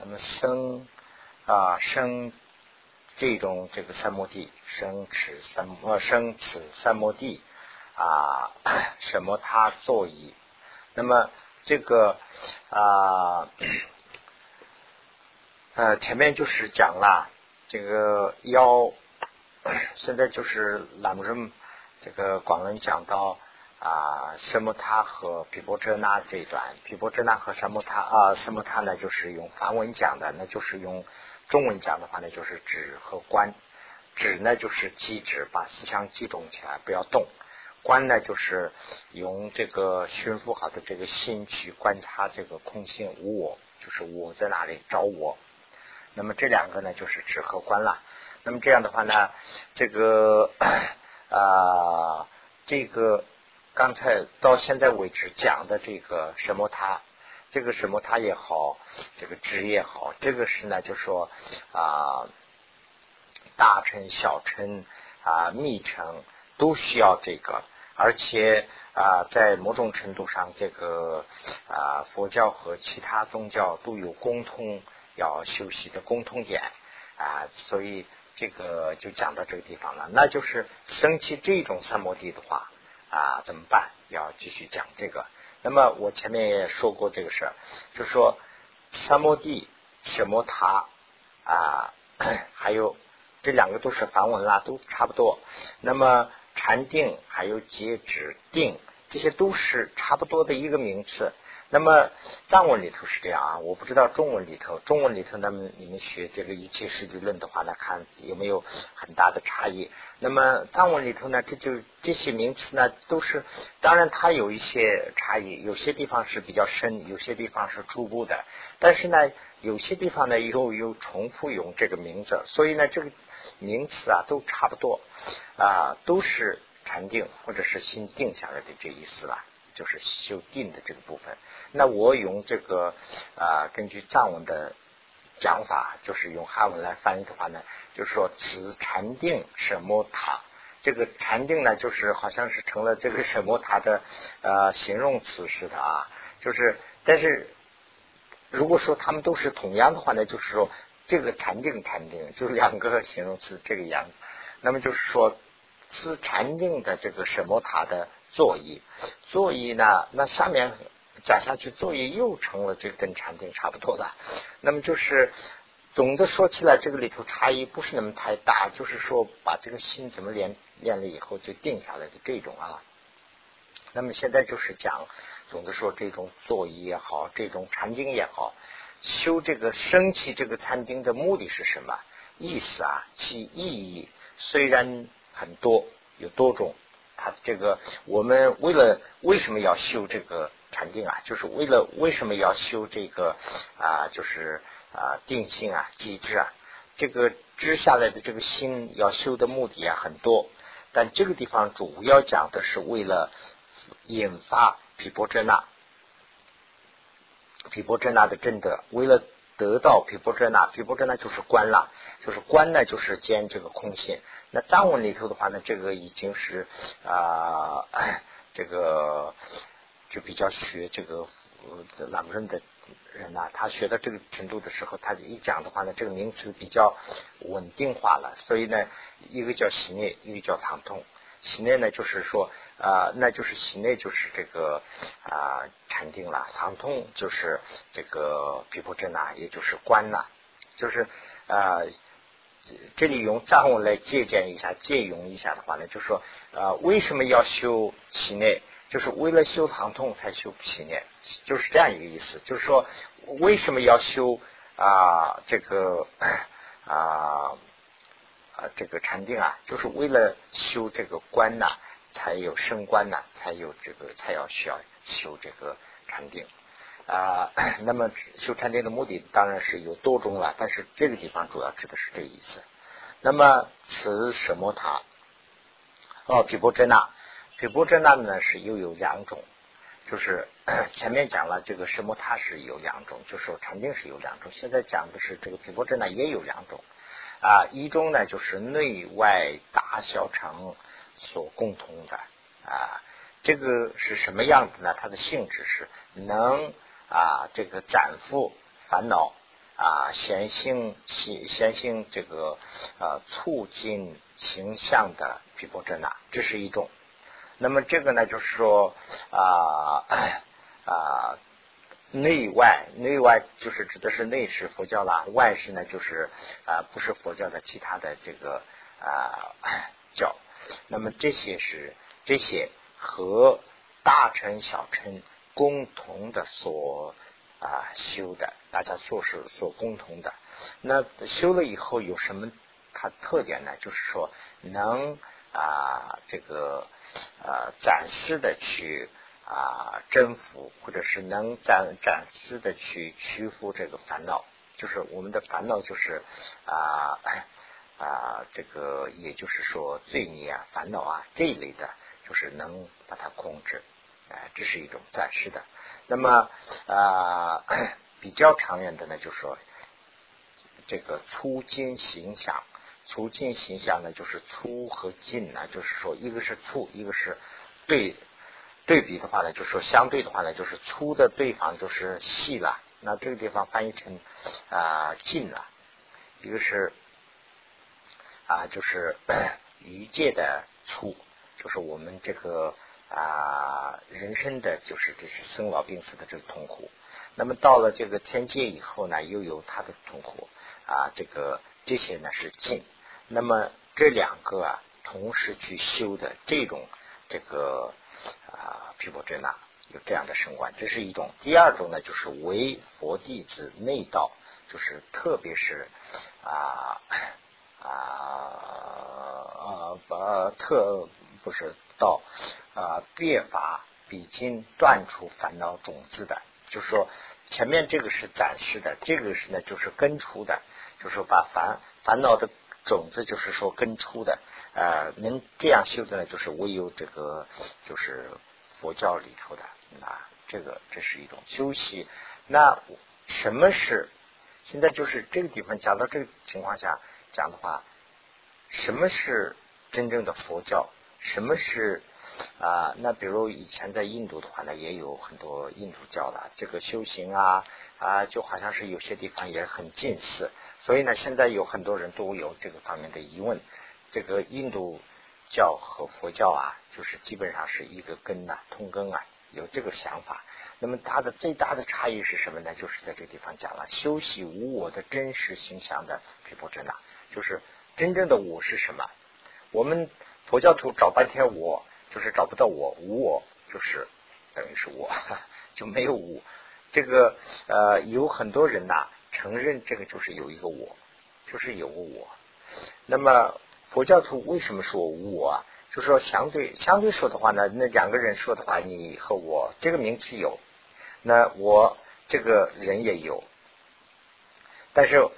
那么生啊生这种这个三摩地，生持三摩生此三摩地啊 什么他作意，那么这个啊呃前面就是讲了这个要 现在就是栏目人这个广文讲到。啊，什么他和毗波遮那这一段，毗波遮那和什么他啊，什么他呢？就是用梵文讲的，那就是用中文讲的话呢，就是止和观。止呢就是机止，把思想集中起来，不要动；观呢就是用这个驯服好的这个心去观察这个空性无我，就是我在哪里找我。那么这两个呢就是止和观了。那么这样的话呢，这个啊，这个。刚才到现在为止讲的这个什么他，这个什么他也好，这个职也好，这个是呢，就说啊，大臣、小臣啊、密臣都需要这个，而且啊，在某种程度上，这个啊，佛教和其他宗教都有共通要修习的共通点啊，所以这个就讲到这个地方了。那就是升起这种三摩地的话。啊，怎么办？要继续讲这个。那么我前面也说过这个事儿，就说三摩地、什摩塔啊，还有这两个都是梵文啦，都差不多。那么禅定还有截止定，这些都是差不多的一个名词。那么藏文里头是这样啊，我不知道中文里头，中文里头那么你们学这个一切世界论的话，那看有没有很大的差异。那么藏文里头呢，这就这些名词呢，都是当然它有一些差异，有些地方是比较深，有些地方是初步的，但是呢，有些地方呢又又重复用这个名字，所以呢，这个名词啊都差不多啊，都是禅定或者是心定下来的这意思吧。就是修定的这个部分，那我用这个啊，根据藏文的讲法，就是用汉文来翻译的话呢，就是说此禅定什么塔，这个禅定呢，就是好像是成了这个什么塔的呃形容词似的啊，就是但是如果说他们都是同样的话呢，就是说这个禅定禅定就是两个形容词这个样子，那么就是说此禅定的这个什么塔的。座椅，座椅呢？那下面讲下去，座椅又成了这跟禅定差不多的。那么就是总的说起来，这个里头差异不是那么太大，就是说把这个心怎么练练了以后就定下来的这种啊。那么现在就是讲，总的说这种座椅也好，这种禅定也好，修这个升起这个禅定的目的是什么？意思啊，其意义虽然很多，有多种。他这个，我们为了为什么要修这个禅定啊？就是为了为什么要修这个啊？就是啊定性啊机制啊，这个知下来的这个心要修的目的啊很多，但这个地方主要讲的是为了引发毗波遮那，毗波遮那的正德，为了。得到皮波遮那，皮波遮那就是观了，就是观呢，就是兼这个空性。那藏文里头的话呢，这个已经是啊，这个就比较学这个朗润的人呐，他学到这个程度的时候，他一讲的话呢，这个名词比较稳定化了。所以呢，一个叫喜内，一个叫唐痛。喜内呢，就是说啊，那就是喜内就是这个啊禅定了；唐通就是这个毗婆遮那，也就是观了。就是啊，这里用藏文来借鉴一下、借用一下的话呢，就是说啊，为什么要修喜内？就是为了修唐通才修喜内，就是这样一个意思。就是说，为什么要修啊这个啊？啊，这个禅定啊，就是为了修这个观呐，才有升观呐，才有这个才要需要修这个禅定啊。那么修禅定的目的当然是有多种了，但是这个地方主要指的是这意思。那么此什么塔？哦，毗波遮那，毗波遮那呢是又有两种，就是 前面讲了这个什么塔是有两种，就说禅定是有两种，现在讲的是这个毗波遮那也有两种。啊，一种呢就是内外大小乘所共同的啊，这个是什么样子呢？它的性质是能啊，这个斩缚烦恼啊显性显显性这个呃促进形象的毗婆遮那，这是一种。那么这个呢，就是说啊 啊内外内外就是指的是内是佛教啦，外是呢就是啊不是佛教的其他的这个啊教。那么这些是这些和大乘小乘共同的所啊修的，大家做是所共同的。那修了以后有什么它特点呢？就是说能。啊，这个呃，暂时的去啊征服，或者是能暂暂时的去屈服这个烦恼，就是我们的烦恼就是啊啊，这个也就是说罪孽啊、烦恼啊这一类的，就是能把它控制，哎，这是一种暂时的。那么啊，比较长远的呢，就是说这个粗筋形象。粗近形象呢，就是粗和近呢，就是说一个是粗，一个是对对比的话呢，就是说相对的话呢，就是粗的对方就是细了。那这个地方翻译成啊近了，一个是啊就是余界的粗，就是我们这个啊人生的就是这些生老病死的这个痛苦。那么到了这个天界以后呢，又有他的痛苦啊，这个这些呢是近。那么这两个啊，同时去修的这种这个啊毗婆遮那有这样的神观，这是一种。第二种呢，就是为佛弟子内道，就是特别是啊啊啊特不是道啊别法比经断除烦恼种子的，就是说前面这个是暂时的，这个是呢就是根除的，就是把烦烦恼的。种子就是说根粗的，啊，能这样修的呢，就是唯有这个就是佛教里头的啊，这个这是一种修习。那什么是现在就是这个地方讲到这个情况下讲的话，什么是真正的佛教？什么是啊？那比如以前在印度的话呢，也有很多印度教的这个修行啊啊，就好像是有些地方也很近似。所以呢，现在有很多人都有这个方面的疑问。这个印度教和佛教啊，就是基本上是一个根呐，通根啊，有这个想法。那么它的最大的差异是什么呢？就是在这个地方讲了，修习无我的真实形象的毗婆遮那，就是真正的我是什么？我们佛教徒找半天我，就是找不到我，无我就是等于是我，就没有我。这个呃，有很多人呐。承认这个就是有一个我，就是有个我。那么佛教徒为什么说无我啊？就说相对相对说的话呢，那两个人说的话，你和我这个名词有，那我这个人也有。但是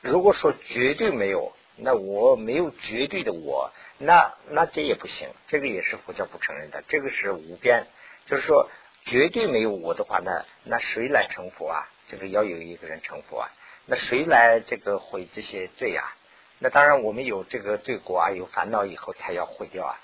如果说绝对没有，那我没有绝对的我，那那这也不行。这个也是佛教不承认的。这个是无边，就是说绝对没有我的话呢，那谁来成佛啊？这个要有一个人成佛啊，那谁来这个毁这些罪啊？那当然，我们有这个罪过啊有烦恼以后才要毁掉啊，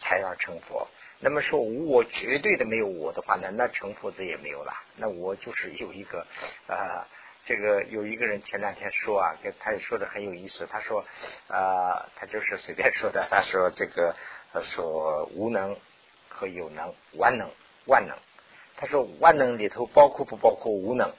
才要成佛。那么说无我绝对的没有我的话呢，那成佛的也没有了。那我就是有一个啊，这个有一个人前两天说啊，跟他也说的很有意思。他说啊，他就是随便说的。他说这个他说无能和有能，万能万能。他说万能里头包括不包括无能？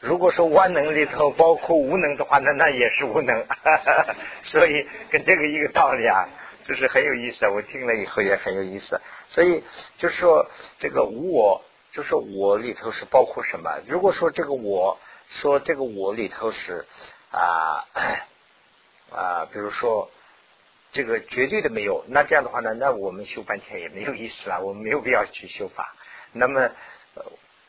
如果说万能里头包括无能的话，那那也是无能，所以跟这个一个道理啊，就是很有意思。我听了以后也很有意思。所以就是说这个无我，就是我里头是包括什么？如果说这个我说这个我里头是啊 啊，比如说这个绝对的没有，那这样的话呢，那我们修半天也没有意思了，我们没有必要去修法。那么。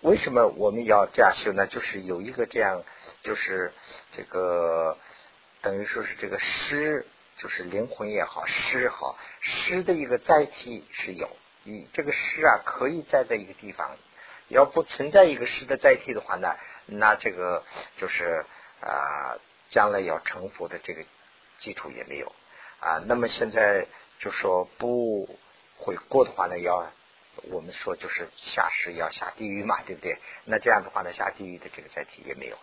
为什么我们要这样修呢？就是有一个这样，就是这个等于说是这个诗，就是灵魂也好，诗好，诗的一个载体是有，你这个诗啊可以载在一个地方，要不存在一个诗的载体的话呢，那这个就是啊，将来要成佛的这个基础也没有啊。那么现在就说不悔过的话呢，要我们说就是下世要下地狱嘛，对不对？那这样的话呢，下地狱的这个载体也没有。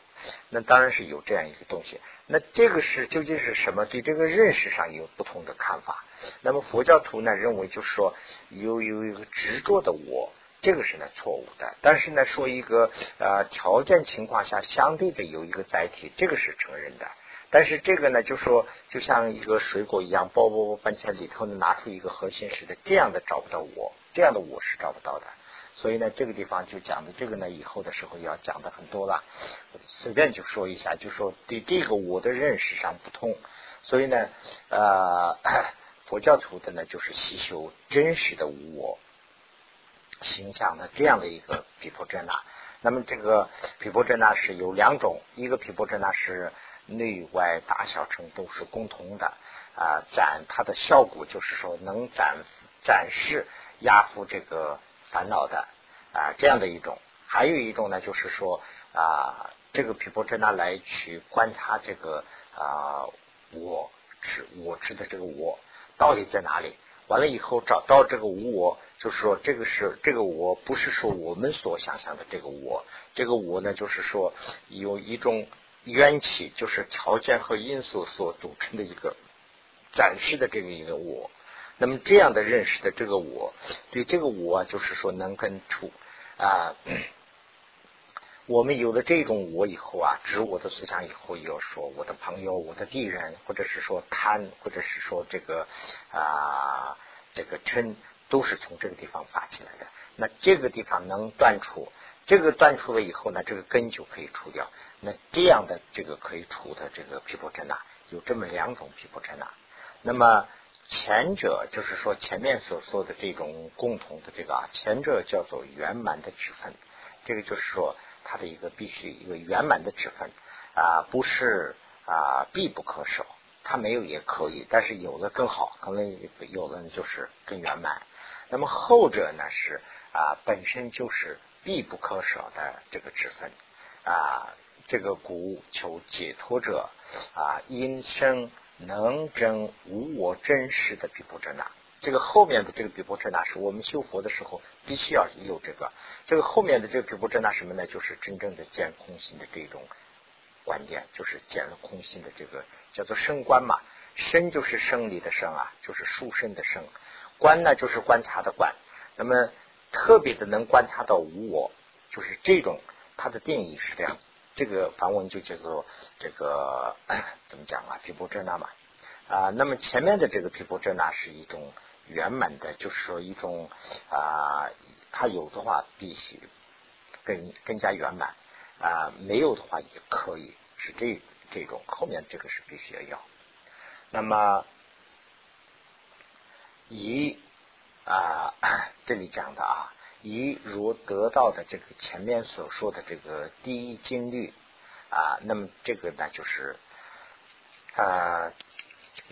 那当然是有这样一个东西。那这个是究竟是什么？对这个认识上有不同的看法。那么佛教徒呢认为就是说有有一个执着的我，这个是呢错误的。但是呢说一个呃条件情况下相对的有一个载体，这个是承认的。但是这个呢就说就像一个水果一样，包包包搬起来里头呢拿出一个核心似的，这样的找不到我，这样的我是找不到的。所以呢，这个地方就讲的这个呢，以后的时候要讲的很多了。随便就说一下，就说对这个我的认识上不同。所以呢，呃，佛教徒的呢，就是习修真实的无我形象的这样的一个毗婆遮那。那么这个毗婆遮那是有两种，一个毗婆遮那是内外大小乘都是共同的啊，展它的效果就是说能展展示压服这个。烦恼的啊，这样的一种，还有一种呢，就是说啊，这个毗婆遮那来去观察这个啊，我执我知的这个我到底在哪里？完了以后找到这个无我，就是说这个是这个我不是说我们所想象的这个我，这个我呢，就是说有一种缘起，就是条件和因素所组成的一个展示的这个一个我。那么这样的认识的这个我，对这个我就是说能跟处啊，我们有了这种我以后啊，指我的思想以后，要说我的朋友、我的敌人，或者是说贪，或者是说这个啊这个嗔，都是从这个地方发起来的。那这个地方能断除，这个断除了以后呢，这个根就可以除掉。那这样的这个可以除的这个皮婆遮那，有这么两种皮婆遮那，那么。前者就是说前面所说的这种共同的这个啊，前者叫做圆满的区分，这个就是说它的一个必须一个圆满的指分啊，不是啊必不可少，它没有也可以，但是有的更好，可能有的就是更圆满。那么后者呢是啊本身就是必不可少的这个指分啊，这个故求解脱者啊因生。能真无我真实的毗婆遮那，这个后面的这个毗婆遮那是我们修佛的时候必须要有这个。这个后面的这个毗婆遮那什么呢？就是真正的见空心的这种观点，就是见了空心的这个叫做生观嘛。生就是生理的生啊，就是殊生的生。观呢就是观察的观。那么特别的能观察到无我，就是这种它的定义是这样。这个梵文就叫做这个 怎么讲啊？毗婆遮那嘛啊。那么前面的这个毗婆遮那是一种圆满的，就是说一种啊，它有的话必须更更加圆满啊，没有的话也可以是这这种。后面这个是必须要要。那么以啊这里讲的啊。以如得到的这个前面所说的这个第一经律啊，那么这个呢就是啊，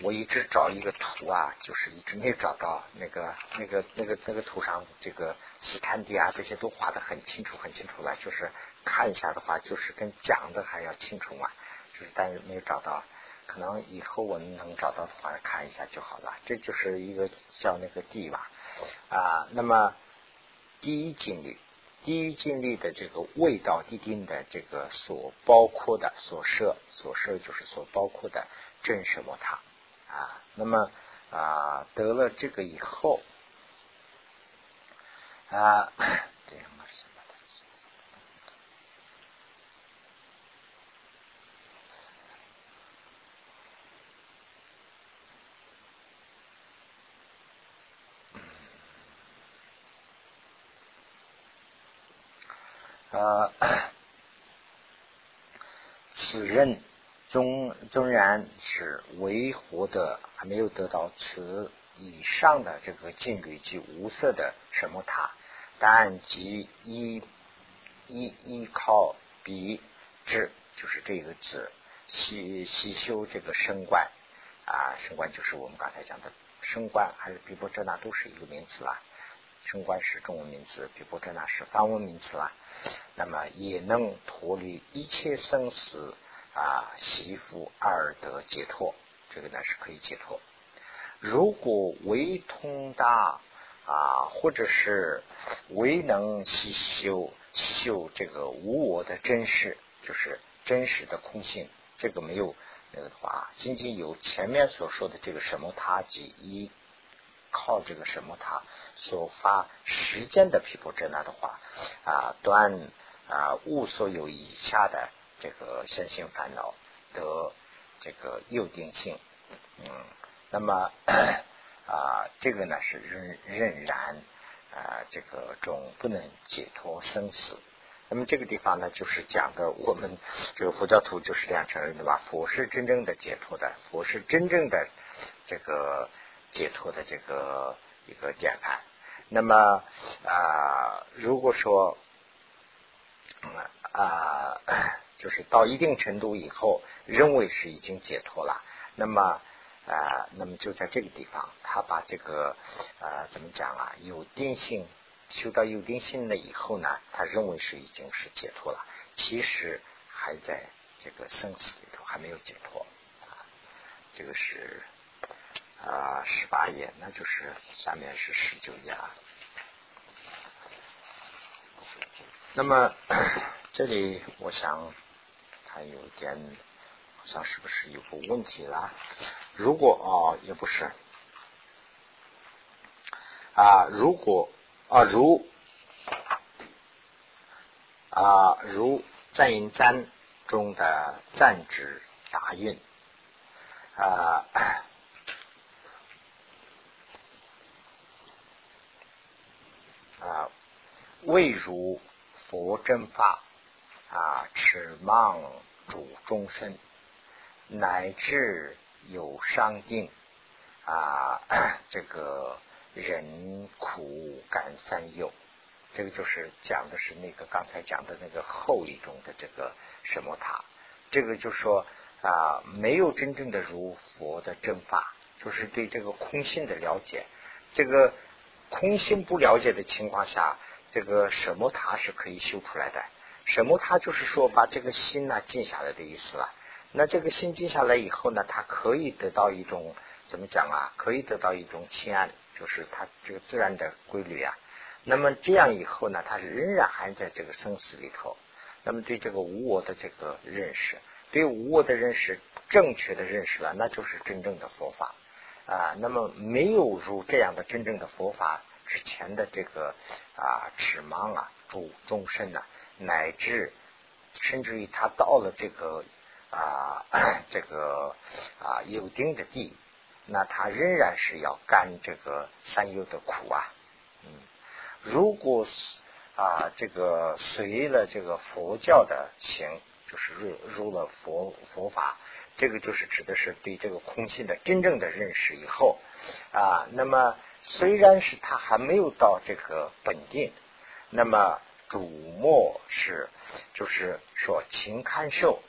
我一直找一个图啊，就是一直没找到那个那个那个那个图上这个西滩地啊这些都画的很清楚很清楚了，就是看一下的话，就是跟讲的还要清楚嘛，就是但是没有找到，可能以后我们能找到的话看一下就好了。这就是一个叫那个地吧啊，那么。第一经历，第一经历的这个味道地定的这个所包括的所设所设就是所包括的正什么它啊，那么啊得了这个以后啊。呃，此人纵然是为活的，还没有得到此以上的这个境律及无色的什么他，但即依依依靠彼智，就是这个字，习习修这个升观啊，升观就是我们刚才讲的升观，还是比波遮那都是一个名词啦。升观是中文名词，比波遮那是梵文名词啦。那么也能脱离一切生死啊，习福而得解脱，这个呢是可以解脱。如果为通达啊，或者是唯能吸修修这个无我的真实，就是真实的空性，这个没有那个的话，仅仅有前面所说的这个什么他即依靠这个什么他所发时间的皮婆遮那的话啊，断啊物所有以下的这个身心烦恼的这个诱定性，嗯，那么。啊，这个呢是仍仍然啊，这个总不能解脱生死。那么这个地方呢，就是讲的我们这个佛教徒就是这样承认的吧？佛是真正的解脱的，佛是真正的这个解脱的这个一个典范。那么啊，如果说啊，就是到一定程度以后，认为是已经解脱了，那么。啊，那么就在这个地方，他把这个呃怎么讲啊？有定性修到有定性了以后呢，他认为是已经是解脱了，其实还在这个生死里头还没有解脱啊。这个是啊十八页，那就是下面是十九页了。那么 这里我想还有点。好像是不是有个问题了？如果哦，也不是啊，如果啊，如啊，如赞音赞中的赞指押韵啊啊，未如佛真法啊，持妄主终身。乃至有伤定啊，这个人苦感三忧，这个就是讲的是那个刚才讲的那个后一种的这个什么塔，这个就说啊，没有真正的如佛的正法，就是对这个空性的了解，这个空性不了解的情况下，这个什么塔是可以修出来的，什么他就是说把这个心呢静下来的意思了。那这个心静下来以后呢，它可以得到一种怎么讲啊？可以得到一种清安，就是它这个自然的规律啊。那么这样以后呢，它仍然还在这个生死里头。那么对这个无我的这个认识，对无我的认识正确的认识了，那就是真正的佛法啊。那么没有入这样的真正的佛法之前的这个啊，指盲啊，主众生呐，乃至甚至于他到了这个。啊，这个啊有定的地，那他仍然是要干这个三有的苦啊。嗯，如果是啊这个随了这个佛教的行，就是入入了佛佛法，这个就是指的是对这个空性的真正的认识以后啊，那么虽然是他还没有到这个本定，那么主末是就是说情看受。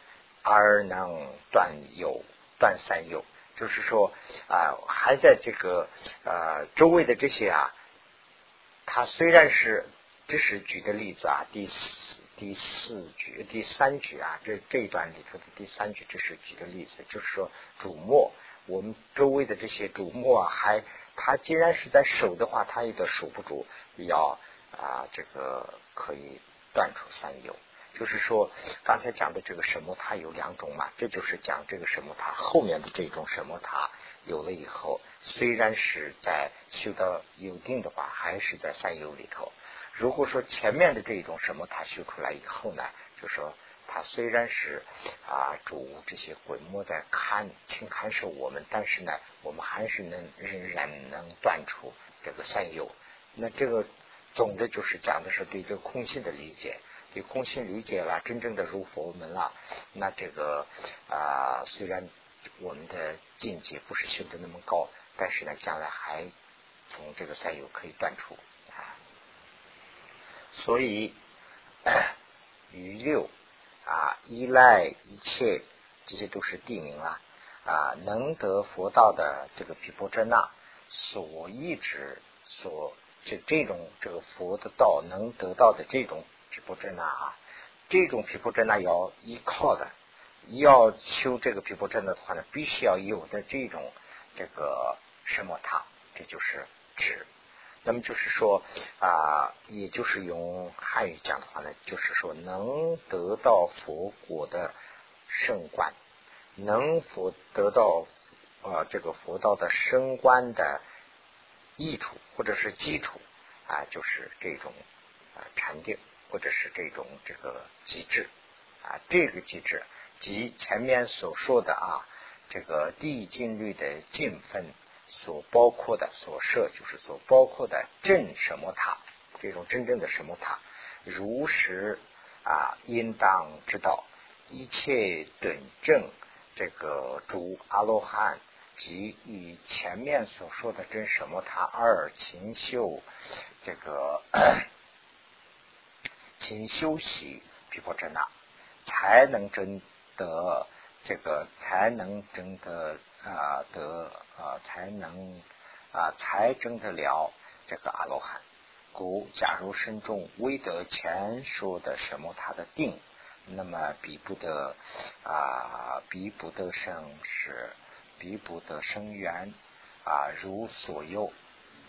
而能断有断三有，就是说啊，还在这个呃周围的这些啊，他虽然是这是举的例子啊，第四第四句第三句啊，这这一段里头的第三句，这是举的例子，就是说主末我们周围的这些主末啊，还他既然是在守的话，他也得守不住，要啊这个可以断除三有。就是说，刚才讲的这个什么它有两种嘛，这就是讲这个什么它后面的这种什么它有了以后，虽然是在修到有定的话，还是在三有里头。如果说前面的这种什么它修出来以后呢，就说它虽然是啊主这些鬼魔在看轻看守我们，但是呢，我们还是能仍然能断出这个三有。那这个总的就是讲的是对这个空性的理解。对空性理解了，真正的入佛门了，那这个啊，虽然我们的境界不是修的那么高，但是呢，将来还从这个三有可以断除啊。所以余六啊，依赖一切，这些都是地名啊啊，能得佛道的这个毗婆遮那所一直所这这种这个佛的道能得到的这种。皮婆真呐啊，这种皮婆遮那要依靠的，要修这个皮婆遮那的话呢，必须要有的这种这个什么塔，这就是指。那么就是说啊，也就是用汉语讲的话呢，就是说能得到佛果的圣观，能否得到啊这个佛道的升观的益处或者是基础啊，就是这种啊禅定或者是这种这个机制啊，这个机制及前面所说的啊，这个递进率的进分所包括的所设，就是所包括的正什么塔，这种真正的什么塔，如实啊应当知道一切等正。这个主阿罗汉即与前面所说的真什么他二勤修这个勤修习毗婆遮那，才能真得这个才能真得啊得啊才能啊才真得了这个阿罗汉。故假如身中未得前说的什么他的定。那么比不得啊，比不得生是彼不得生缘啊，如所有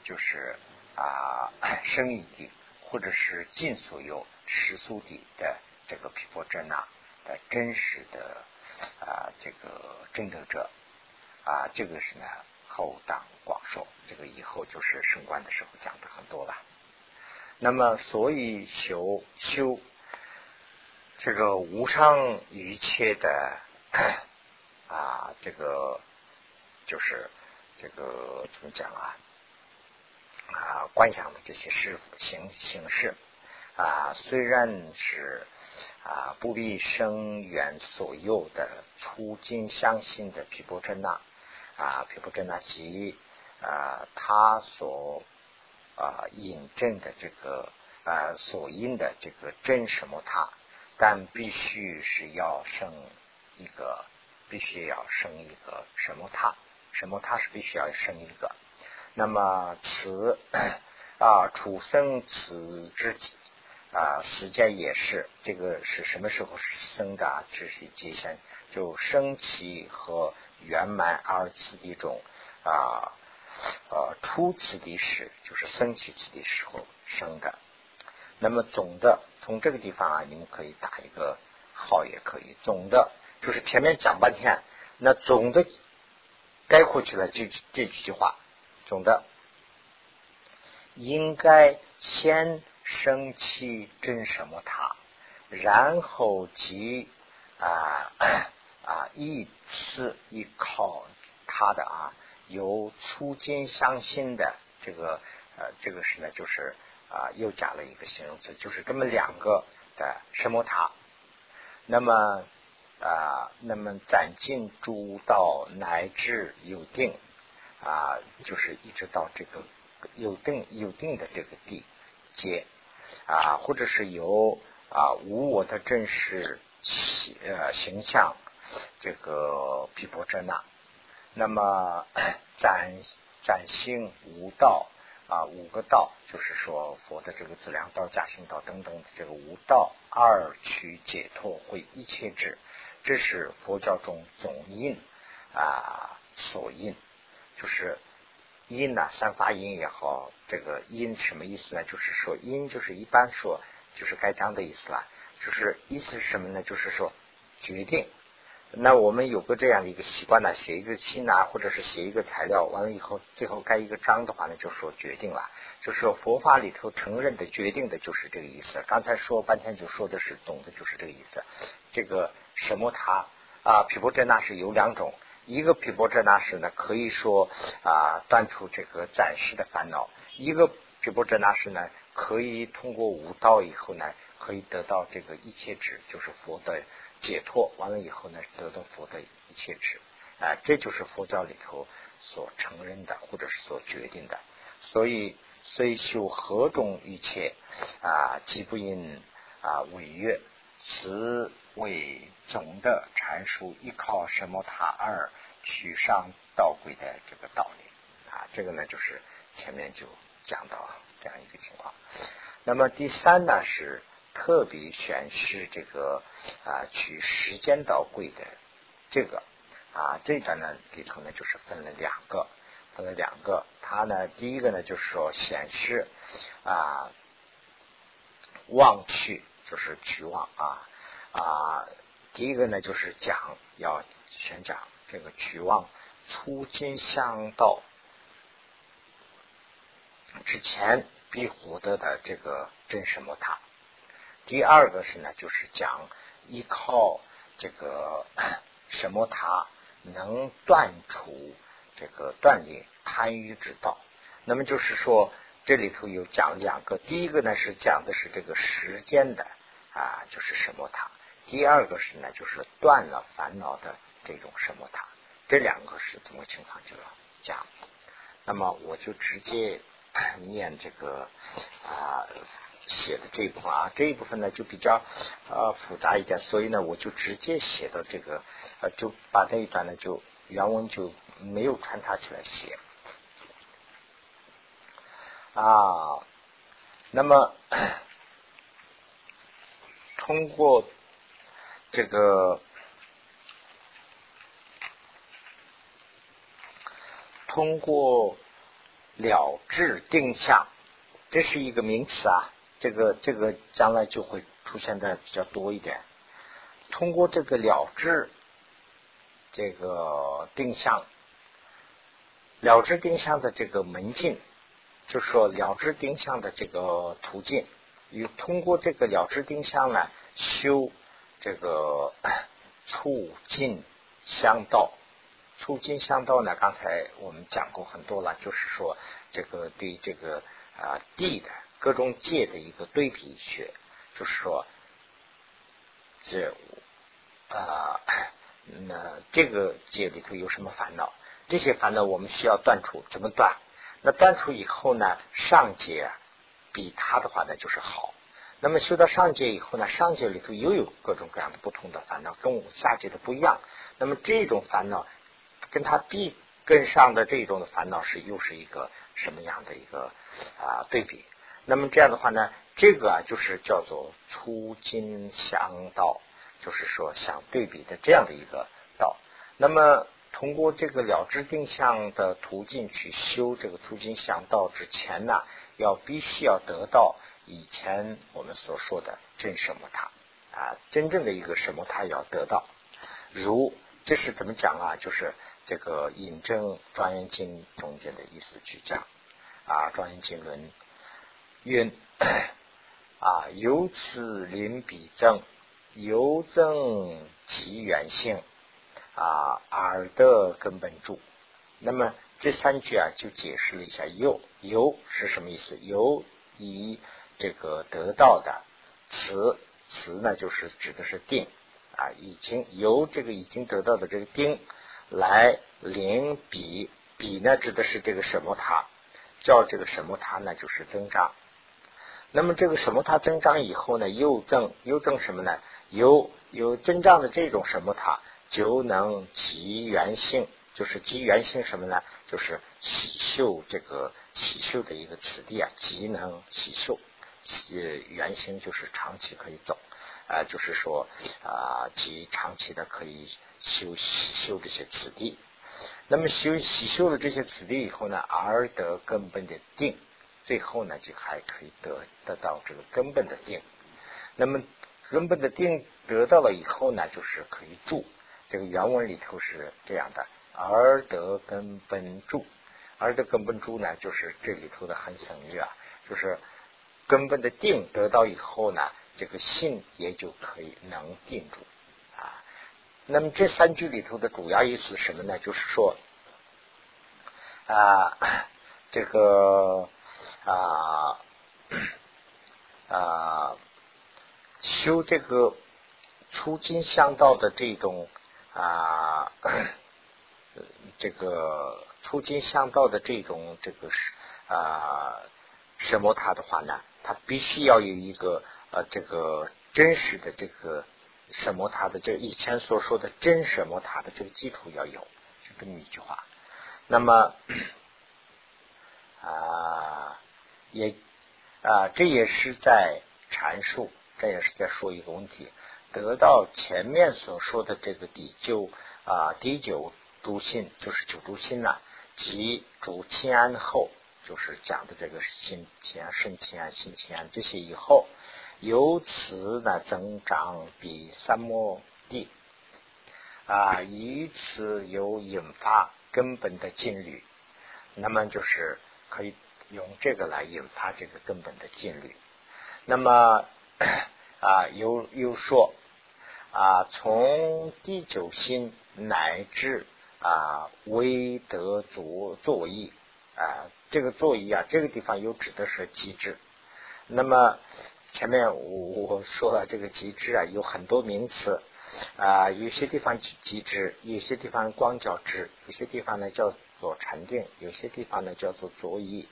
就是啊生一地，或者是尽所有世俗地的这个毗婆遮那的真实的啊这个真德者啊，这个是呢后当广受，这个以后就是升官的时候讲的很多了。那么所以求修。这个无上一切的 啊，这个就是这个怎么讲啊？啊，观想的这些事形形式啊，虽然是啊不必生缘所诱的粗金相信的皮婆真那啊，皮婆真那及啊他所啊引证的这个啊所应的这个真什么他。但必须是要生一个，必须要生一个什么他？什么他是必须要生一个？那么此啊，出生此之啊时间也是这个是什么时候生的？这是界限，就生起和圆满二次的一种啊呃初次的时，就是生起次的时候生的。那么总的从这个地方啊，你们可以打一个号也可以。总的就是前面讲半天，那总的概括起来这这几句话，总的应该先生起真什么他，然后即啊啊一次依靠他的啊由粗坚相信的这个呃这个是呢就是。啊，又加了一个形容词，就是这么两个的什么塔。那么啊，那么暂进诸道乃至有定啊，就是一直到这个有定有定的这个地界啊，或者是由啊无我的真实形呃形象这个毗婆遮那。那么暂暂行无道。啊，五个道就是说佛的这个自量道、假行道等等，这个无道二取解脱会一切智，这是佛教中总印啊所印，就是印呐，三法印也好，这个因什么意思呢？就是说因就是一般说就是盖章的意思啦，就是意思是什么呢？就是说决定。那我们有个这样的一个习惯呢，写一个信啊，或者是写一个材料，完了以后最后盖一个章的话呢，就说决定了，就是说佛法里头承认的决定的就是这个意思。刚才说半天就说的是懂的就是这个意思。这个什么他啊，毗婆遮那是有两种，一个毗婆遮那是呢可以说啊断除这个暂时的烦恼，一个毗婆遮那是呢可以通过悟道以后呢可以得到这个一切智，就是佛的。解脱完了以后呢，得到佛的一切智，啊，这就是佛教里头所承认的，或者是所决定的。所以，虽修何种一切啊，既不因啊违约，此为总的阐述依靠什么塔二取上道轨的这个道理啊。这个呢，就是前面就讲到这样一个情况。那么第三呢是。特别选是这个啊，取时间倒贵的这个啊，这段呢里头呢就是分了两个，分了两个。它呢，第一个呢就是说显示啊，望去就是取望啊啊，第一个呢就是讲要先讲这个取望粗金相道之前必获得的这个真什么塔。第二个是呢，就是讲依靠这个什么塔能断除这个断裂贪欲之道。那么就是说，这里头有讲两个，第一个呢是讲的是这个时间的啊，就是什么塔；第二个是呢，就是断了烦恼的这种什么塔。这两个是怎么情况就要讲。那么我就直接念这个啊。写的这一部分啊，这一部分呢就比较呃复杂一点，所以呢我就直接写到这个呃，就把这一段呢就原文就没有穿插起来写啊。那么通过这个通过了知定向，这是一个名词啊。这个这个将来就会出现的比较多一点。通过这个了知这个定向，了知定向的这个门径，就是说了知定向的这个途径，与通过这个了知定向呢，修这个促进相道。促进相道呢，刚才我们讲过很多了，就是说这个对这个啊地的。各种界的一个对比学，就是说，这啊，那这个界里头有什么烦恼？这些烦恼我们需要断除，怎么断？那断除以后呢，上界比他的话呢就是好。那么修到上界以后呢，上界里头又有各种各样的不同的烦恼，跟我们下界的不一样。那么这种烦恼跟他比跟上的这种的烦恼是又是一个什么样的一个啊对比？那么这样的话呢，这个啊就是叫做粗金相道，就是说相对比的这样的一个道。那么通过这个了知定向的途径去修这个粗金相道之前呢，要必须要得到以前我们所说的真什么他啊，真正的一个什么他要得到。如这是怎么讲啊？就是这个引证《庄严经》中间的意思去讲啊，《庄严经论》。云 啊，由此临彼正，由正其原性啊，而得根本住。那么这三句啊，就解释了一下由由是什么意思？由以这个得到的词词呢，就是指的是定啊，已经由这个已经得到的这个定来临彼彼呢，指的是这个什么它叫这个什么它呢，就是增长。那么这个什么它增长以后呢？又增又增什么呢？由由增长的这种什么它就能集原性，就是集原性什么呢？就是起秀这个起秀的一个此地啊，即能起秀，呃，原型就是长期可以走啊，就是说啊，即长期的可以修修这些此地。那么修起修了这些此地以后呢，而得根本的定。最后呢，就还可以得得到这个根本的定。那么根本的定得到了以后呢，就是可以住。这个原文里头是这样的：而得根本住，而得根本住呢，就是这里头的很省略啊，就是根本的定得到以后呢，这个性也就可以能定住啊。那么这三句里头的主要意思是什么呢？就是说啊，这个。啊啊，修这个出金相道的这种啊，这个出金相道的这种这个是啊，什么塔的话呢？它必须要有一个呃，这个真实的这个什么塔的这以前所说的真什么塔的这个基础要有，就这么一句话。那么啊。也啊，这也是在阐述，这也是在说一个问题。得到前面所说的这个第九啊第九诸心，就是九诸心呐，即主天安后，就是讲的这个心前、身前、心前这些以后，由此呢增长比三摩地啊，以此有引发根本的禁律，那么就是可以用这个来引发这个根本的禁律。那么啊，又又说啊，从第九心乃至啊，为得足作意啊，这个座椅啊，这个地方又指的是极致。那么前面我我说了，这个极致啊，有很多名词啊，有些地方极致，有些地方光叫知，有些地方呢叫做禅定，有些地方呢叫做作意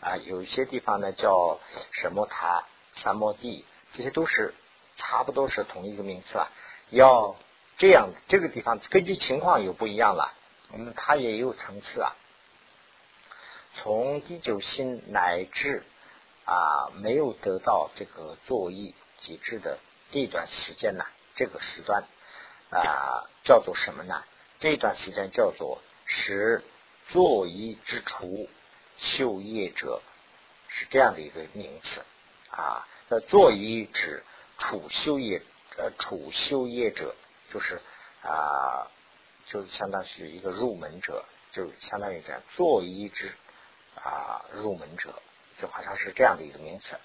啊，有些地方呢叫什么塔。三摩地，这些都是差不多是同一个名词啊。要这样，这个地方根据情况有不一样了。我嗯，它也有层次啊。从第九心乃至啊，没有得到这个作意极致的这段时间呢，这个时段啊，叫做什么呢？这段时间叫做使作意之初修业者，是这样的一个名词。啊，那作意指处修业，呃，处修业者就是啊，就相当于一个入门者，就相当于这样作意之啊入门者，就好像是这样的一个名词。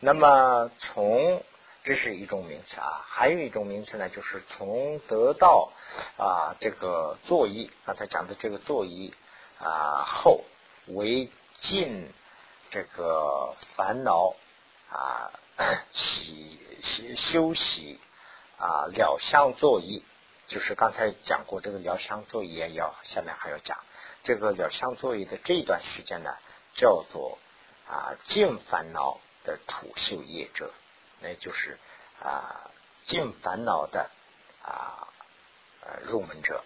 那么从这是一种名词啊，还有一种名词呢，就是从得到啊这个作意，刚才讲的这个作意啊后为尽这个烦恼。啊，洗洗休息啊，疗香作意，就是刚才讲过这个疗香作意也要，下面还要讲这个疗香作意的这一段时间呢，叫做啊净烦恼的储修业者，那就是啊净烦恼的啊呃入门者，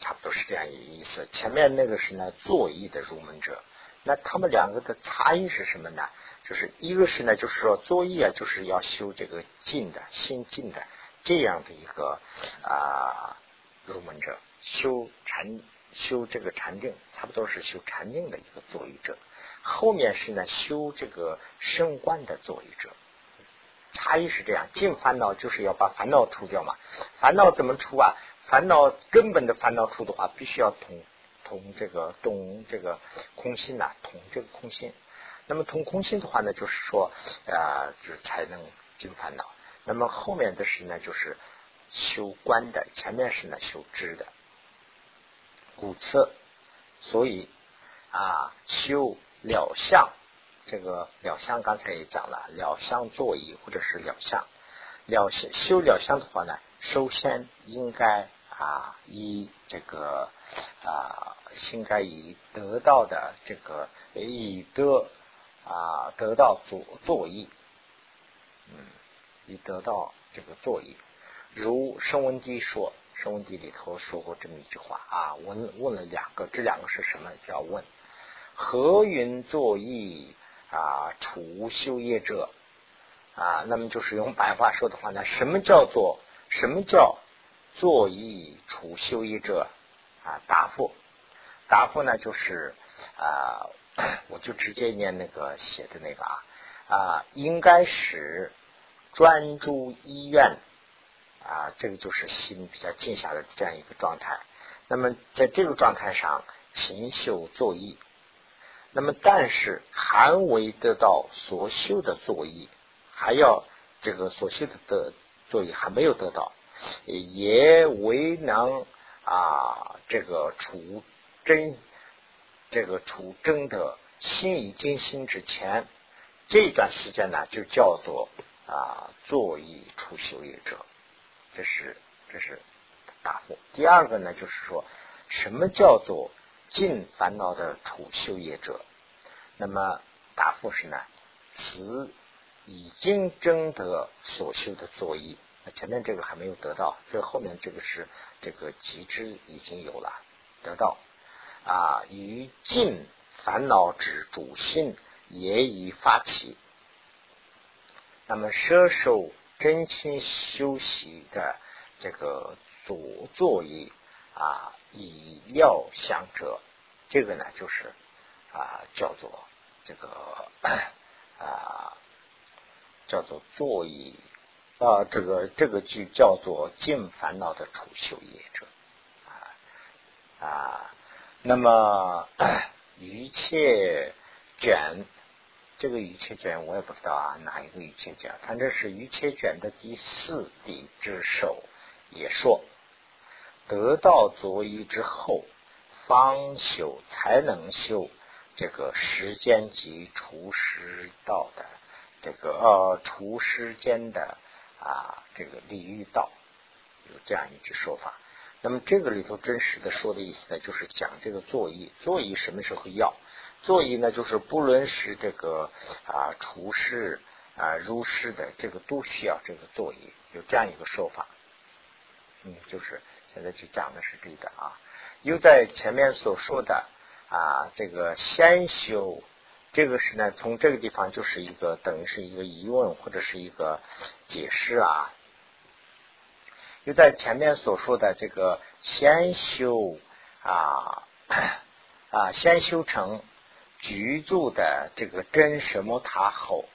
差不多是这样一个意思。前面那个是呢作意的入门者。那他们两个的差异是什么呢？就是一个是呢，就是说作业啊，就是要修这个静的心静的这样的一个啊入门者，修禅修这个禅定，差不多是修禅定的一个作业者。后面是呢修这个升观的作业者，差异是这样。净烦恼就是要把烦恼除掉嘛，烦恼怎么除啊？烦恼根本的烦恼除的话，必须要通。同这个懂这个空心呐，同这个空心。那么同空心的话呢，就是说啊，就是才能尽烦恼。那么后面的是呢，就是修观的，前面是呢修知的。故此，所以啊，修了相，这个了相刚才也讲了，了相座椅或者是了相，了相修了相的话呢，首先应该啊以这个啊。应该以得到的这个以得啊得到作作意，嗯，以得到这个作意。如声闻地说，声闻地里头说过这么一句话啊，问问了两个，这两个是什么就？要问何云作意啊？除修业者啊？那么就是用白话说的话呢，什么叫做什么叫作意除修业者啊？答复。答复呢，就是啊，我就直接念那个写的那个啊啊，应该是专注医院啊，这个就是心比较静下来的这样一个状态。那么在这个状态上勤修作意，那么但是还未得到所修的作意，还要这个所修的的作意还没有得到，也未能啊这个处。真这个处真的心已经心之前，这段时间呢，就叫做啊坐以出修业者，这是这是答复。第二个呢，就是说什么叫做尽烦恼的处修业者？那么答复是呢，此已经征得所修的作意。前面这个还没有得到，这后面这个是这个极致已经有了得到。啊，于尽烦恼之主心也已发起，那么摄受真心修习的这个左座椅啊，以料相者这个呢就是啊叫做这个 啊叫做坐椅啊这个这个就叫做尽烦恼的除修业者啊啊那么 一切卷。这个一切卷我也不知道啊，哪一个一切卷？反正是一切卷的第四地之首也说，得到作意之后，方修才能修这个时间及除师道的这个呃除时间的啊这个利欲道，有这样一句说法。那么这个里头真实的说的意思呢，就是讲这个作意，作意什么时候要？座椅呢，就是不论是这个啊，厨师啊，入室的这个都需要这个座椅，有这样一个说法。嗯，就是现在就讲的是这个啊。又在前面所说的啊，这个先修，这个是呢，从这个地方就是一个等于是一个疑问或者是一个解释啊。又在前面所说的这个先修啊啊，先修成。居住的这个真什么塔后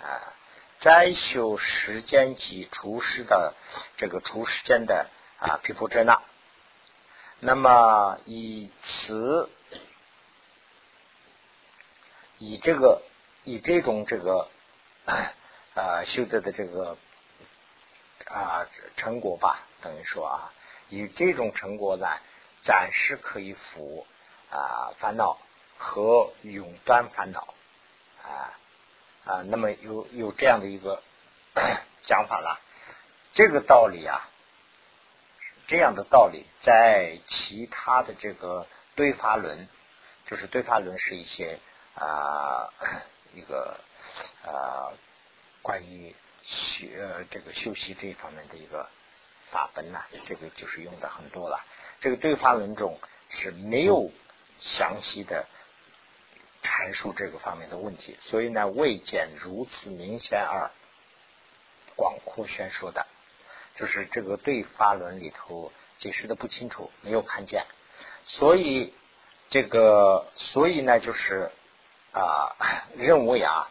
啊，再修时间及厨师的这个除时间的啊皮肤遮那，那么以此以这个以这种这个啊修得的这个啊成果吧，等于说啊，以这种成果呢，暂时可以服啊烦恼。和永断烦恼啊啊，那么有有这样的一个 讲法了。这个道理啊，这样的道理在其他的这个对法轮，就是对法轮是一些啊 一个啊关于学这个修习这一方面的一个法本呐，这个就是用的很多了。这个对法轮中是没有详细的。阐述这个方面的问题，所以呢，未见如此明显而广阔宣说的，就是这个对法论里头解释的不清楚，没有看见，所以这个，所以呢，就是啊，认为啊，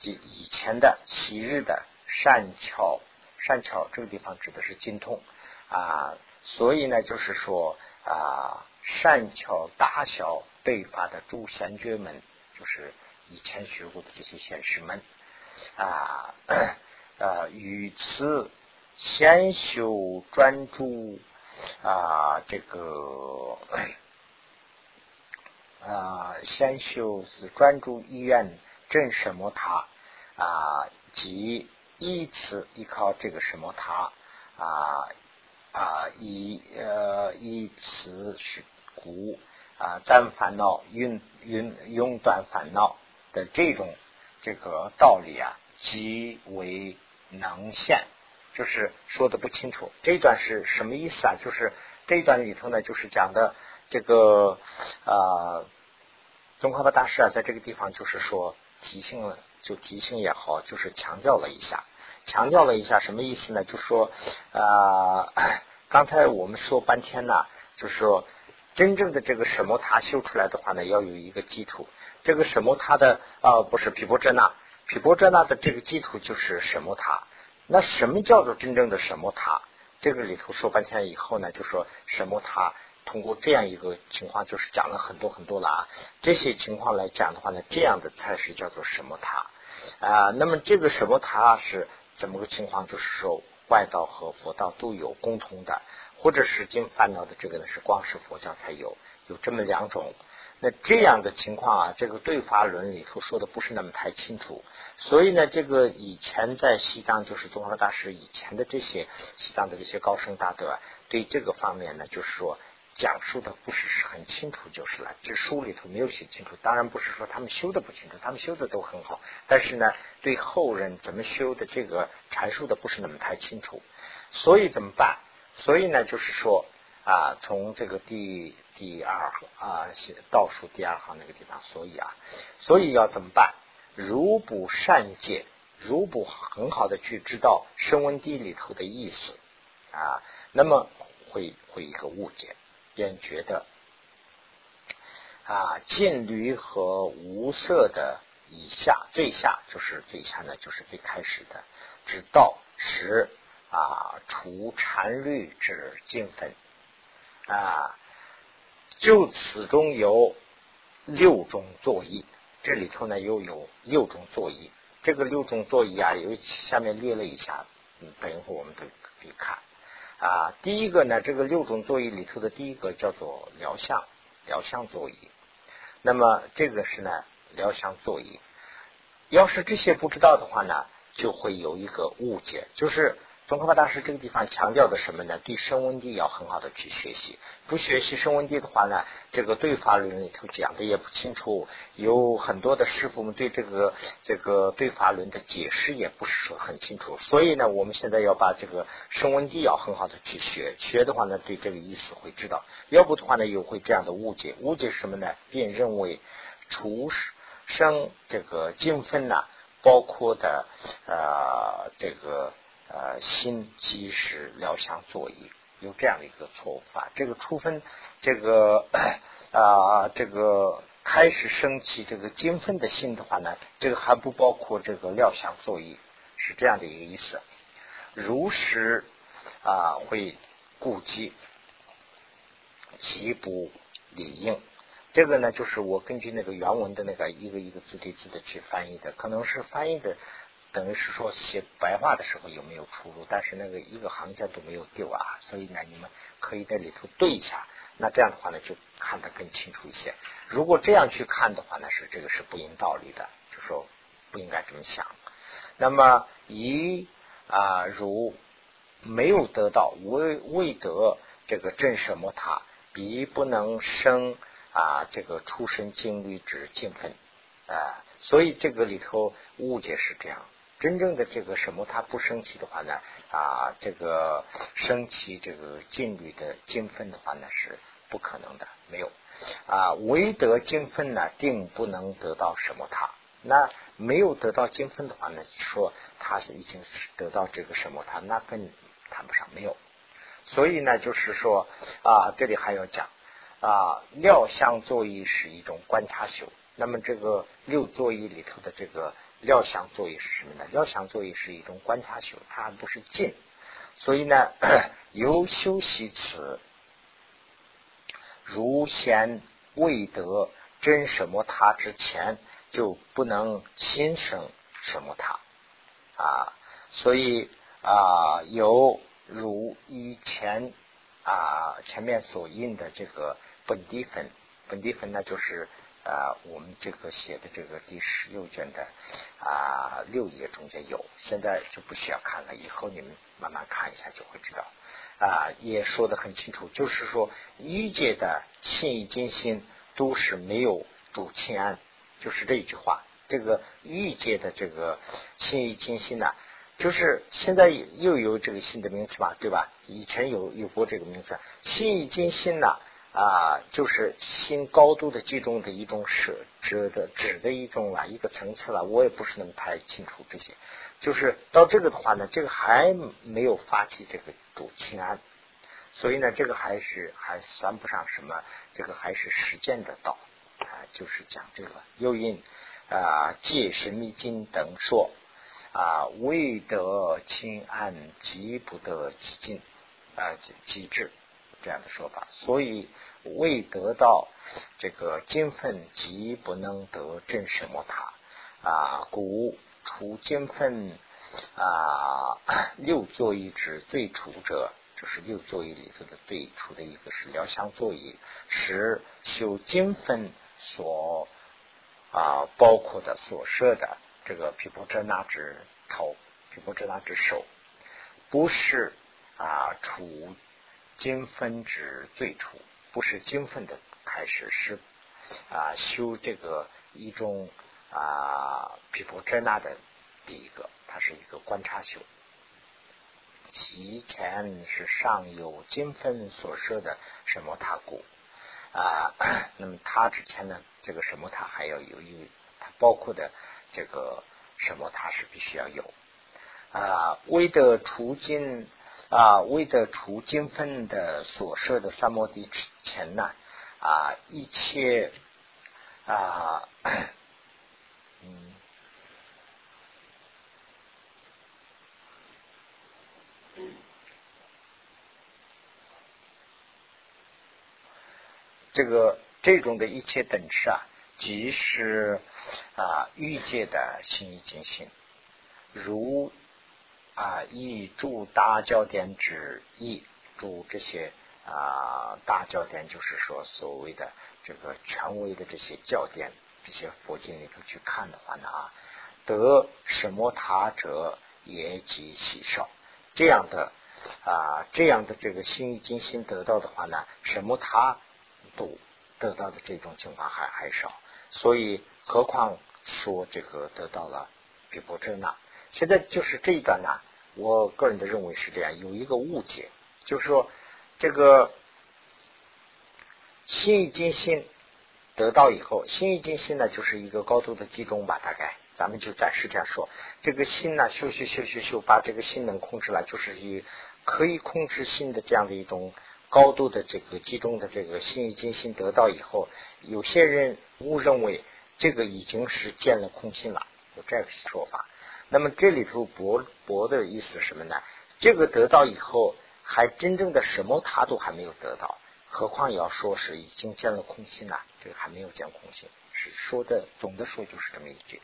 以以前的昔日的善巧善巧这个地方指的是精通啊，所以呢，就是说啊，善巧大小。对法的诸贤觉们，就是以前学过的这些贤士们啊，呃，与此先修专注啊，这个啊，先修是专注意愿证什么他啊，即依此依靠这个什么他啊啊，以呃以此是故。啊，暂烦恼，永永永断烦恼的这种这个道理啊，极为能现，就是说的不清楚。这一段是什么意思啊？就是这一段里头呢，就是讲的这个啊，宗喀巴大师啊，在这个地方就是说提醒了，就提醒也好，就是强调了一下，强调了一下什么意思呢？就说啊，刚才我们说半天呢，就是说。真正的这个什么塔修出来的话呢，要有一个基础。这个什么塔的啊，不是毗婆遮那，毗婆遮那的这个基础就是什么塔。那什么叫做真正的什么塔？这个里头说半天以后呢，就说什么塔通过这样一个情况，就是讲了很多很多了啊。这些情况来讲的话呢，这样的才是叫做什么塔啊。那么这个什么塔是怎么个情况？就是说外道和佛道都有共同的。或者是经烦恼的这个呢，是光是佛教才有，有这么两种。那这样的情况啊，这个对法论里头说的不是那么太清楚。所以呢，这个以前在西藏，就是宗喀大师以前的这些西藏的这些高僧大德，啊，对这个方面呢，就是说讲述的不是很清楚就是了。这书里头没有写清楚。当然不是说他们修的不清楚，他们修的都很好。但是呢，对后人怎么修的这个阐述的不是那么太清楚。所以怎么办？所以呢，就是说啊，从这个第第二行啊，倒数第二行那个地方，所以啊，所以要怎么办？如不善解，如不很好的去知道声闻地里头的意思啊，那么会会一个误解，便觉得啊净驴和无色的以下，最下就是最下呢，就是最开始的，直到十啊除禅律之净分啊，就此中有六种作意，这里头呢又有六种作意，这个六种作意啊，有下面列了一下，嗯，等一会儿我们都可以看。啊，第一个呢，这个六种座椅里头的第一个叫做疗相，疗相座椅。那么这个是呢，疗相座椅。要是这些不知道的话呢，就会有一个误解，就是。宗喀巴大师这个地方强调的什么呢？对声闻地要很好的去学习，不学习声闻地的话呢，这个对法轮里头讲的也不清楚，有很多的师傅们对这个这个对法轮的解释也不是说很清楚。所以呢，我们现在要把这个声闻地要很好的去学，学的话呢，对这个意思会知道；要不的话呢，又会这样的误解。误解什么呢？便认为除生这个精分呢，包括的呃这个。呃，心即是疗相作意，有这样的一个错误法。这个初分，这个 啊，这个开始升起这个精分的心的话呢，这个还不包括这个料相作意，是这样的一个意思。如实啊，会顾及，其不理应。这个呢，就是我根据那个原文的那个一个一个字对字的去翻译的，可能是翻译的。等于是说写白话的时候有没有出入？但是那个一个行家都没有丢啊，所以呢，你们可以在里头对一下。那这样的话呢，就看得更清楚一些。如果这样去看的话呢，是这个是不应道理的，就说不应该这么想。那么一啊，如没有得到未未得这个正什么塔，彼不能生啊这个出生经律之精分啊，所以这个里头误解是这样。真正的这个什么，它不升起的话呢？啊，这个升起这个净律的精分的话呢，是不可能的，没有啊。唯得精分呢，定不能得到什么它。那没有得到精分的话呢，说他是已经是得到这个什么它，那更谈不上没有。所以呢，就是说啊，这里还要讲啊，料相作意是一种观察修。那么这个六作意里头的这个。料想作业是什么呢？料想作业是一种观察修，它不是静。所以呢，由修习此，如先未得真什么他之前，就不能心生什么他啊。所以啊，有如以前啊前面所印的这个本地分，本地分呢就是。啊，我们这个写的这个第十六卷的啊六页中间有，现在就不需要看了，以后你们慢慢看一下就会知道。啊，也说的很清楚，就是说一界的信义精心都是没有主清安，就是这一句话。这个欲界的这个信义精心呢，就是现在又有这个新的名词吧，对吧？以前有有过这个名字，信义精心呢。啊，啊就是心高度的集中的一种舍指的指的一种啊一个层次了，我也不是那么太清楚这些。就是到这个的话呢，这个还没有发起这个主清安，所以呢，这个还是还算不上什么，这个还是实践的道啊，就是讲这个又因啊借神秘经等说啊未得清安即不得其境啊机制。这样的说法，所以未得到这个金分，即不能得正什么塔啊。故除金分啊，六座椅之最初者，就是六座椅里头的最初的一个是疗香座椅，是修金分所啊包括的所设的这个皮婆遮那之头，皮婆遮那之手，不是啊除。精分之最初不是精分的开始，是啊修这个一种啊毗婆遮那的第一个，它是一个观察修。其前是上有精分所设的什么塔故啊，那么它之前呢，这个什么塔还要有一它包括的这个什么塔是必须要有啊，为的除金。啊，为的除金分的所设的三摩地之前呢，啊，一切啊，嗯，这个这种的一切等持啊，即是啊欲界的心意境性，如啊以诸大教典之意，诸这些啊大教典，就是说所谓的这个权威的这些教典，这些佛经里头去看的话呢啊，得什么他者也极稀少，这样的啊这样的这个心意精心得到的话呢，什么他都得到的这种情况还还少，所以何况说这个得到了比波遮那。现在就是这一段呢，我个人的认为是这样，有一个误解，就是说这个心意精心得到以后，心意精心呢就是一个高度的集中吧，大概咱们就暂时这样说。这个心呢，修修修修修，把这个心能控制了，就是以可以控制心的这样的一种。高度的这个集中的这个心意精心得到以后，有些人误认为这个已经是见了空心了，有这个说法。那么这里头薄薄的意思是什么呢？这个得到以后，还真正的什么他都还没有得到，何况要说是已经见了空心了，这个还没有见空心，是说的总的说就是这么一句。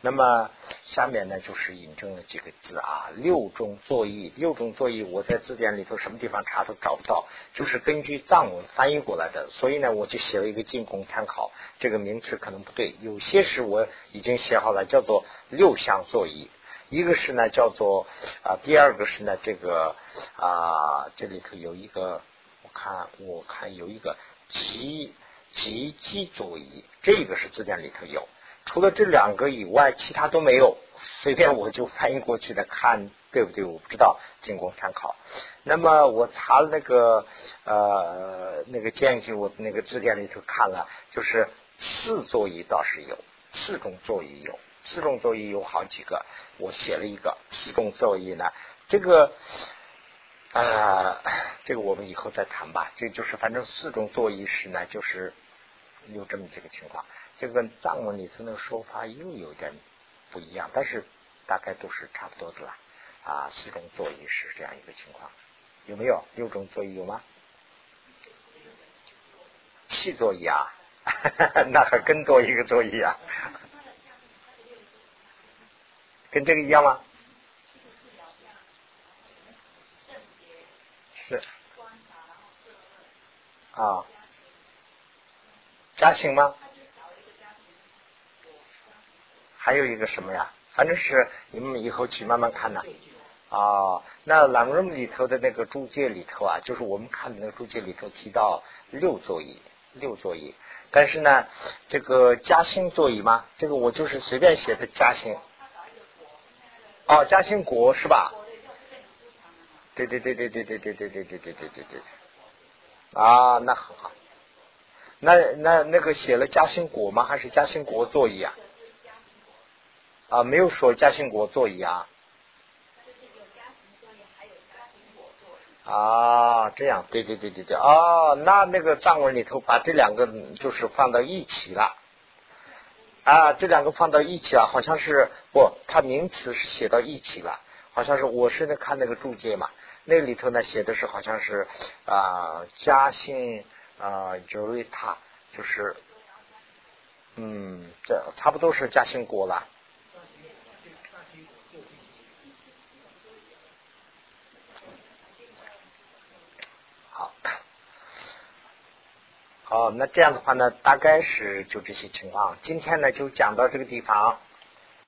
那么下面呢，就是引证了几个字啊，六种作意，六种作意，我在字典里头什么地方查都找不到，就是根据藏文翻译过来的，所以呢，我就写了一个进攻参考，这个名词可能不对，有些是我已经写好了，叫做六项作意，一个是呢叫做啊，第二个是呢这个啊，这里头有一个，我看我看有一个集集集作意，这个是字典里头有。除了这两个以外，其他都没有。随便我就翻译过去的，看对不对？我不知道，仅供参考。那么我查了那个呃那个建议，我那个字典里头看了，就是四座椅倒是有，四种座椅有，四种座椅有好几个。我写了一个四种座椅呢，这个啊这个我们以后再谈吧。这就是反正四种座椅时呢，就是有这么几个情况。这个藏文里头那个说法又有点不一样，但是大概都是差不多的啦。啊，四种座椅是这样一个情况，有没有六种座椅有吗？七座椅啊，那还更多一个座椅啊，跟这个一样吗？是啊，加行吗？还有一个什么呀？反正是你们以后去慢慢看呐。啊，那朗润里头的那个注解里头啊，就是我们看的那个注解里头提到六座椅，六座椅。但是呢，这个嘉兴座椅吗？这个我就是随便写的嘉兴。哦，嘉兴国是吧？对对对对对对对对对对对对对对。啊，那很好。那那那个写了嘉兴国吗？还是嘉兴国座椅啊？啊，没有说嘉兴国座椅啊。啊，这样，对对对对对，哦，那那个藏文里头把这两个就是放到一起了。啊，这两个放到一起了，好像是不，它名词是写到一起了，好像是我是在看那个注解嘛，那里头呢写的是好像是啊嘉兴啊 j o 塔，就是，嗯，这差不多是嘉兴国了。好，那这样的话呢，大概是就这些情况。今天呢就讲到这个地方。